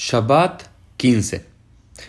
Shabbat 15.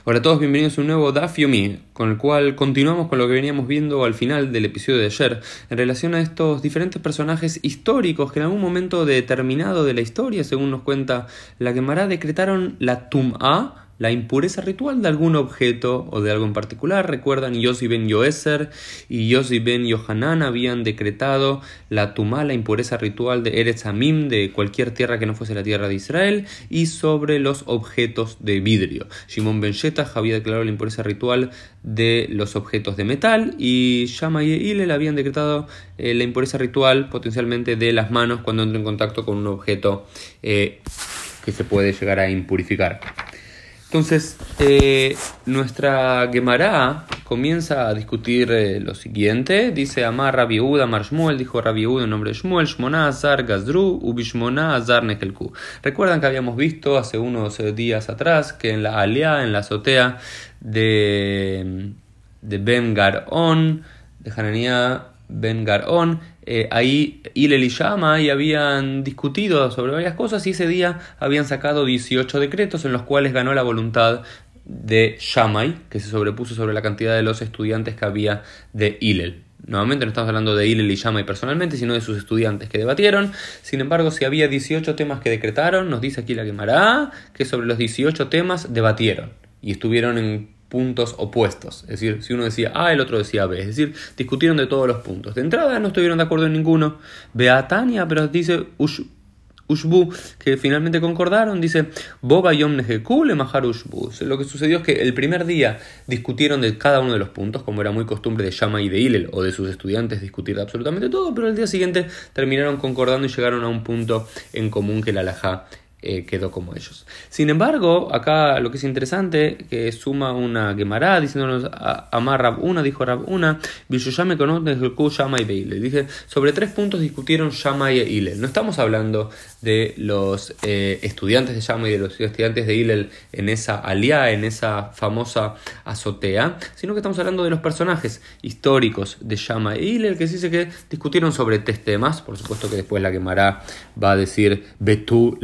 Hola a todos, bienvenidos a un nuevo Daf Yomi, con el cual continuamos con lo que veníamos viendo al final del episodio de ayer, en relación a estos diferentes personajes históricos que en algún momento determinado de la historia, según nos cuenta la Gemara, decretaron la Tum'a, la impureza ritual de algún objeto o de algo en particular. Recuerdan, Yossi ben Yoeser y Yossi ben Yohanan habían decretado la tumá, la impureza ritual de Eretz Amim, de cualquier tierra que no fuese la tierra de Israel, y sobre los objetos de vidrio. Shimon ben Shetach había declarado la impureza ritual de los objetos de metal y Shama y Hillel habían decretado eh, la impureza ritual potencialmente de las manos cuando entra en contacto con un objeto eh, que se puede llegar a impurificar. Entonces, eh, nuestra Gemara comienza a discutir eh, lo siguiente. Dice Amar Rabbi Uda, Amar Shmuel, dijo Rabbi Uda en nombre de Shmuel, Shmona Azar Gazdru, Ubishmona Azar Nekelku. Recuerdan que habíamos visto hace unos eh, días atrás que en la Alia, en la azotea de, de Ben Garon, de Hananiah Ben Garon, eh, ahí Hillel y Shama y habían discutido sobre varias cosas y ese día habían sacado 18 decretos en los cuales ganó la voluntad de Shammai, que se sobrepuso sobre la cantidad de los estudiantes que había de Hillel. Nuevamente no estamos hablando de Hillel y Shammai personalmente, sino de sus estudiantes que debatieron. Sin embargo, si había 18 temas que decretaron, nos dice aquí la Gemara que sobre los 18 temas debatieron y estuvieron en puntos opuestos. Es decir, si uno decía A, el otro decía B. Es decir, discutieron de todos los puntos. De entrada no estuvieron de acuerdo en ninguno. Beatania, pero dice Ushbu, que finalmente concordaron, dice Boba Yom le Mahar Ushbu. Lo que sucedió es que el primer día discutieron de cada uno de los puntos, como era muy costumbre de Shama y de Hillel o de sus estudiantes discutir de absolutamente todo, pero el día siguiente terminaron concordando y llegaron a un punto en común que la alajá eh, quedó como ellos. Sin embargo, acá lo que es interesante, que suma una Gemara diciéndonos Amar Rab una, dijo Rab una, Bishoyame conoce Shama y Beile. Dice, sobre tres puntos discutieron Shama y Hillel. No estamos hablando de los eh, estudiantes de Shama y de los estudiantes de Hillel en esa aliá, en esa famosa azotea, sino que estamos hablando de los personajes históricos de Shama y Hillel, que se dice que discutieron sobre tres temas. Por supuesto que después la Gemara va a decir Betú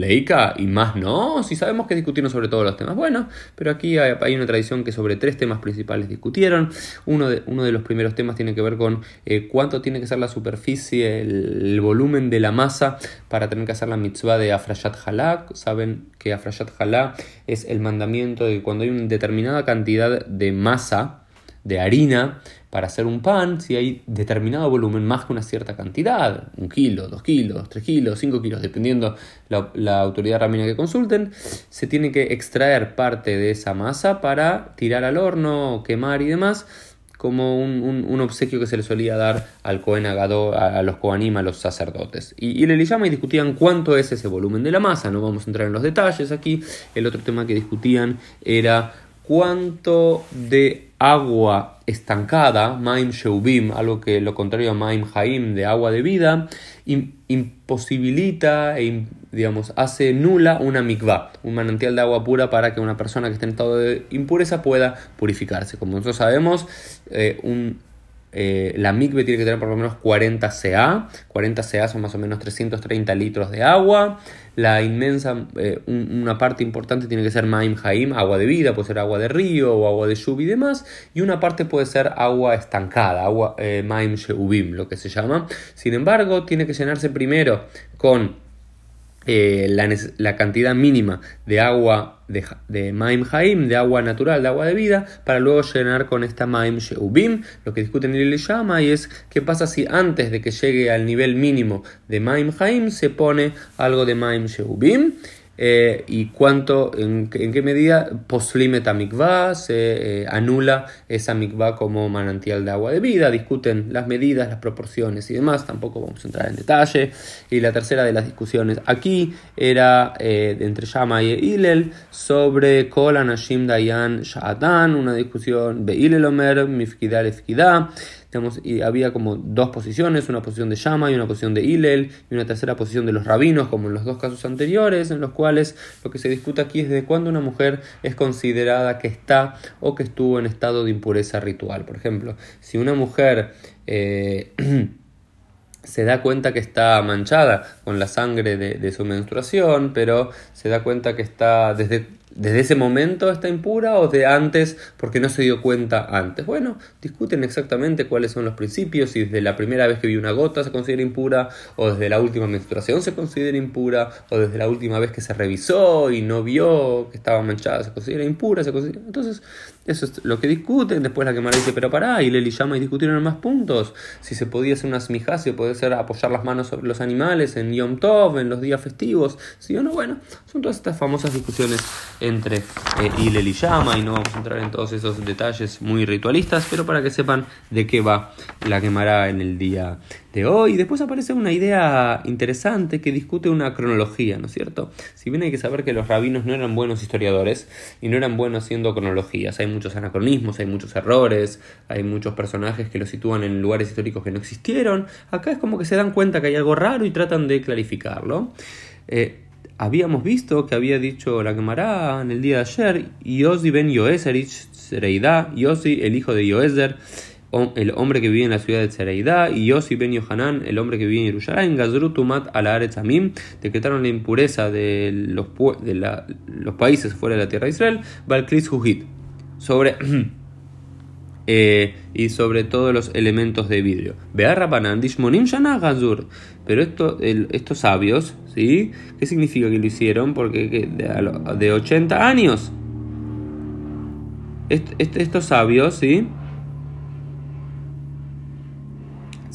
Y más no, si sabemos que discutieron sobre todos los temas. Bueno, pero aquí hay, una tradición que sobre tres temas principales discutieron. Uno de, uno de los primeros temas tiene que ver con eh, cuánto tiene que ser la superficie, el, volumen de la masa para tener que hacer la mitzvah de Afrayat Halak. Saben que Afrayat Halak es el mandamiento de que cuando hay una determinada cantidad de masa, de harina, para hacer un pan si hay determinado volumen más que una cierta cantidad, un kilo, dos kilos, tres kilos, cinco kilos, dependiendo la, la autoridad ramina que consulten, se tiene que extraer parte de esa masa para tirar al horno, quemar y demás, como un, obsequio que se le solía dar al Cohen Agado, a, los Kohanim, a los sacerdotes. Y, y el Eliyama discutían cuánto es ese volumen de la masa, no vamos a entrar en los detalles aquí. El otro tema que discutían era cuánto de agua estancada, Maim Sheubim, algo que lo contrario a Maim Haim, de agua de vida, imposibilita e digamos, hace nula una mikvah, un manantial de agua pura para que una persona que esté en estado de impureza pueda purificarse. Como nosotros sabemos, eh, un eh, la mikve tiene que tener por lo menos 40 CA. 40 CA son más o menos 330 litros de agua. La inmensa, eh, una parte importante tiene que ser Maim Haim, agua de vida, puede ser agua de río o agua de lluvia y demás. Y una parte puede ser agua estancada, agua eh, Maim Sheubim, lo que se llama. Sin embargo, tiene que llenarse primero con eh, la, cantidad mínima de agua de, de Maim Haim, de agua natural, de agua de vida, para luego llenar con esta Maim Sheubim. Lo que discuten el llama y es qué pasa si antes de que llegue al nivel mínimo de Maim Haim se pone algo de Maim Sheubim. Eh, y cuánto, en, qué medida poslimeta mikvah se eh, anula esa mikvah como manantial de agua de vida, discuten las medidas, las proporciones y demás, tampoco vamos a entrar en detalle. Y la tercera de las discusiones aquí era eh, entre Shama y Hillel sobre Kol Anashim Dayan Sha'atan, una discusión Be'ilel Omer, Mifkida Y había como dos posiciones, una posición de Shama y una posición de Hillel, y una tercera posición de los rabinos, como en los dos casos anteriores, en los cuales lo que se discute aquí es de cuándo una mujer es considerada que está o que estuvo en estado de impureza ritual. Por ejemplo, si una mujer... Eh, se da cuenta que está manchada con la sangre de, su menstruación, pero se da cuenta que está desde desde ese momento está impura o de antes porque no se dio cuenta antes. Bueno, discuten exactamente cuáles son los principios, si desde la primera vez que vio una gota se considera impura, o desde la última menstruación se considera impura, o desde la última vez que se revisó y no vio que estaba manchada se considera impura. Se considera... Entonces, eso es lo que discuten. Después la quemara dice, pero pará, y Leli llama y discutieron más puntos. Si se podía hacer una smijá, si puede ser apoyar las manos sobre los animales en Yom Tov, en los días festivos. ¿Sí o no? Bueno, son todas estas famosas discusiones entre eh, y Llama y no vamos a entrar en todos esos detalles muy ritualistas, pero para que sepan de qué va la quemará en el día de hoy. Después aparece una idea interesante que discute una cronología, ¿no es cierto? Si bien hay que saber que los rabinos no eran buenos historiadores y no eran buenos haciendo cronologías, muchos anacronismos, hay muchos errores, hay muchos personajes que los sitúan en lugares históricos que no existieron. Acá es como que se dan cuenta que hay algo raro y tratan de clarificarlo. Eh, habíamos visto que había dicho la quemará en el día de ayer, Yossi ben Yoeserich Sereida, Yossi el hijo de Yoezer, el hombre que vivía en la ciudad de Sereida, y Yossi ben Yohanan, el hombre que vivía en Jerusalén, Gazrutumat al Amim, decretaron la impureza de los, de los países fuera de la tierra de Israel, Balklis Hujit, sobre Eh, y sobre todo los elementos de vidrio. Pero esto, estos sabios, ¿sí? ¿Qué significa que lo hicieron? Porque de, de 80 años. estos sabios, ¿sí?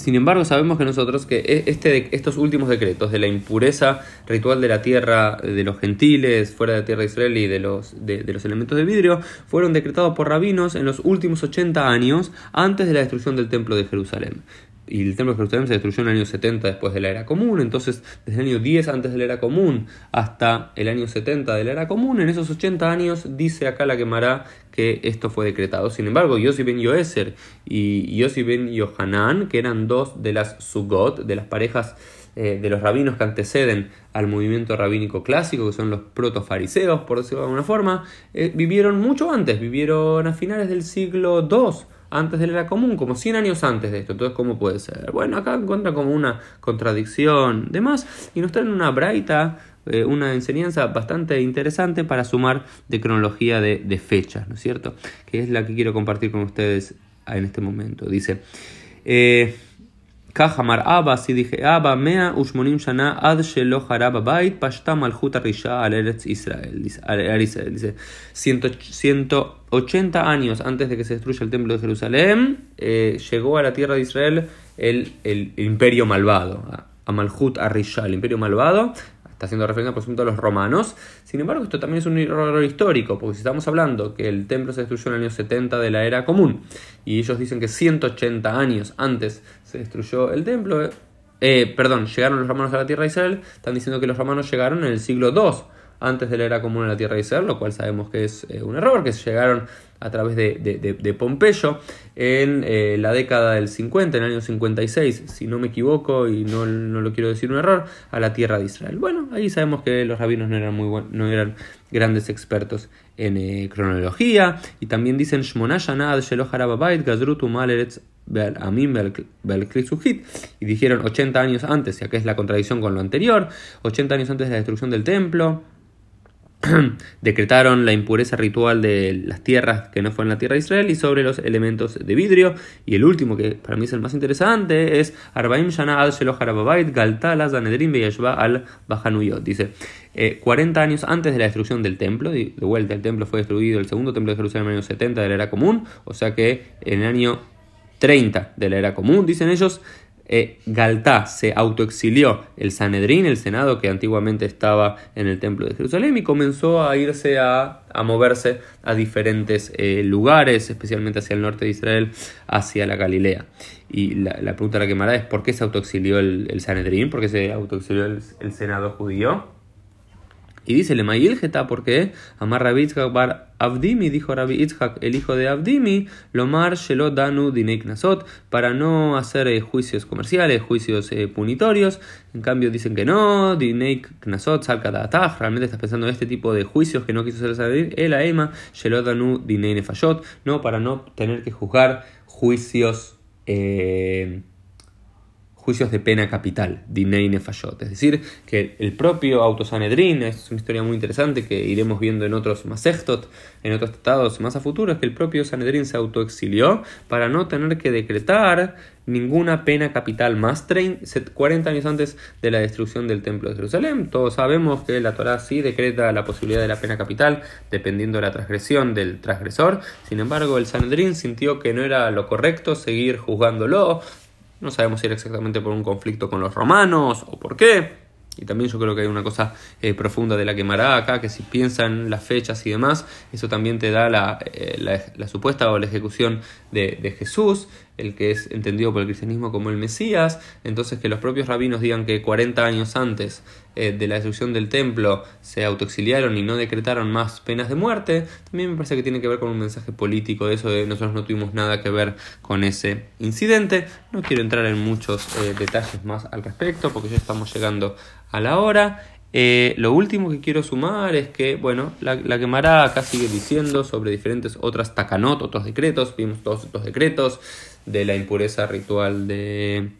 Sin embargo, sabemos que nosotros que e, este, estos últimos decretos de la impureza ritual de la tierra de los gentiles fuera de la tierra de Israel y de los, de, los elementos de vidrio fueron decretados por rabinos en los últimos 80 años antes de la destrucción del templo de Jerusalén y el templo de Jerusalén se destruyó en el año 70 después de la era común, entonces desde el año 10 antes de la era común hasta el año 70 de la era común, en esos 80 años dice acá la quemará que esto fue decretado. Sin embargo, Yossi ben Yoeser y Yossi ben Yohanan, que eran dos de las Sugot, de las parejas eh, de los rabinos que anteceden al movimiento rabínico clásico, que son los protofariseos, por decirlo de alguna forma, eh, vivieron mucho antes, vivieron a finales del siglo II antes de la era común, como 100 años antes de esto. Entonces, ¿cómo puede ser? Bueno, acá encuentra como una contradicción, demás, y nos traen una braita, eh, una enseñanza bastante interesante para sumar de cronología de, de fechas, ¿no es cierto? Que es la que quiero compartir con ustedes en este momento. Dice. Eh, Kahamar Abba, si dije Abba, Mea Ushmonim Shana Ad Shelo Haraba Bait, Pashta Malchut Risha al Eretz Israel. Dice 180 años antes de que se destruya el templo de Jerusalén, eh, llegó a la tierra de Israel el, el, imperio malvado, a Malchut Arisha, el imperio malvado, está haciendo referencia por ejemplo a los romanos. Sin embargo, esto también es un error histórico, porque si estamos hablando que el templo se destruyó en el año 70 de la era común, y ellos dicen que 180 años antes se destruyó el templo, eh, perdón, llegaron los romanos a la tierra de Israel, están diciendo que los romanos llegaron en el siglo II antes de la era común en la tierra de Israel, lo cual sabemos que es eh, un error, que llegaron a través de, Pompeyo en eh, la década del 50, en el año 56, si no me equivoco y no, no, lo quiero decir un error, a la tierra de Israel. Bueno, ahí sabemos que los rabinos no eran, muy no eran grandes expertos en eh, cronología y también dicen y dijeron 80 años antes, ya que es la contradicción con lo anterior, 80 años antes de la destrucción del templo, decretaron la impureza ritual de las tierras que no fueron la tierra de Israel y sobre los elementos de vidrio. Y el último, que para mí es el más interesante, es Arbaim Shana al Galtala Zanedrim al Bajanuyot. Dice, 40 eh, años antes de la destrucción del templo, de vuelta el templo fue destruido, el segundo templo de Jerusalén en el año 70 de la era común, o sea que en el año 30 de la era común, dicen ellos, eh, Galtá se autoexilió el Sanedrín, el Senado que antiguamente estaba en el Templo de Jerusalén, y comenzó a irse a, moverse a diferentes eh, lugares, especialmente hacia el norte de Israel, hacia la Galilea. Y la, pregunta a la que me es: ¿por qué se autoexilió el, el Sanedrín? ¿Por qué se autoexilió el Senado judío? Y dice le Geta, porque Amar Rabbi bar Abdimi, dijo Rabbi Itzhak, el hijo de Abdimi, Lomar Shelo Danu Dinei para no hacer eh, juicios comerciales, juicios eh, punitorios. En cambio dicen que no, Dinei Knasot, Salkadataj, realmente estás pensando en este tipo de juicios que no quiso hacer salir el Aema, Shelo Danu Dinei Nefayot, no, para no tener que juzgar juicios. Eh, juicios de pena capital, Dinei Nefayot. Es decir, que el propio Autosanedrin, es una historia muy interesante que iremos viendo en otros Masechtot, en otros tratados más a futuro, es que el propio Sanedrin se autoexilió para no tener que decretar ninguna pena capital más 40 años antes de la destrucción del templo de Jerusalén. Todos sabemos que la Torá sí decreta la posibilidad de la pena capital dependiendo de la transgresión del transgresor. Sin embargo, el Sanedrin sintió que no era lo correcto seguir juzgándolo, no sabemos si era exactamente por un conflicto con los romanos o por qué. Y también yo creo que hay una cosa eh, profunda de la quemará acá, que si piensan las fechas y demás, eso también te da la, eh, la, supuesta o la ejecución de, de, Jesús, el que es entendido por el cristianismo como el Mesías. Entonces que los propios rabinos digan que 40 años antes eh, de la destrucción del templo se autoexiliaron y no decretaron más penas de muerte, también me parece que tiene que ver con un mensaje político de eso de nosotros no tuvimos nada que ver con ese incidente. No quiero entrar en muchos detalles más al respecto porque ya estamos llegando a la hora. Eh, lo último que quiero sumar es que, bueno, la, la acá sigue diciendo sobre diferentes otras takanot, otros decretos, vimos todos estos decretos de la impureza ritual de,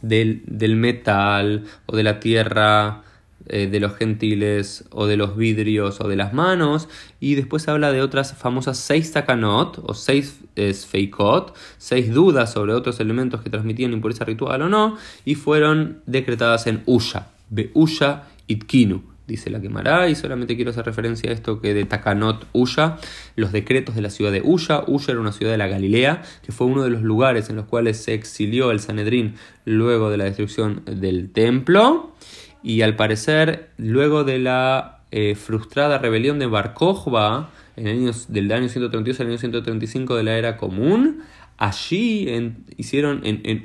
del, del metal o de la tierra, eh, de los gentiles o de los vidrios o de las manos y después habla de otras famosas seis takanot o seis feikot, seis dudas sobre otros elementos que transmitían impureza ritual o no y fueron decretadas en Usha Beusha Itkinu, dice la quemará, y solamente quiero hacer referencia a esto que de Takanot Uya, los decretos de la ciudad de Uya. Uya era una ciudad de la Galilea, que fue uno de los lugares en los cuales se exilió el Sanedrín luego de la destrucción del templo, y al parecer, luego de la eh, frustrada rebelión de Bar en años, del año 132 al año 135 de la era común, Allí hicieron en, en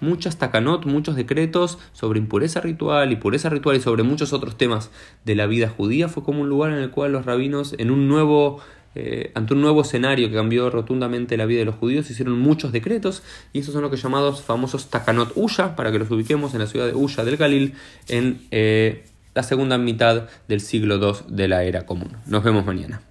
muchas takanot, muchos decretos sobre impureza ritual y pureza ritual y sobre muchos otros temas de la vida judía. Fue como un lugar en el cual los rabinos, en un nuevo, eh, ante un nuevo escenario que cambió rotundamente la vida de los judíos, hicieron muchos decretos y esos son los que llamados famosos takanot Uya, para que los ubiquemos en la ciudad de Uya del Galil en eh, la segunda mitad del siglo II de la era común. Nos vemos mañana.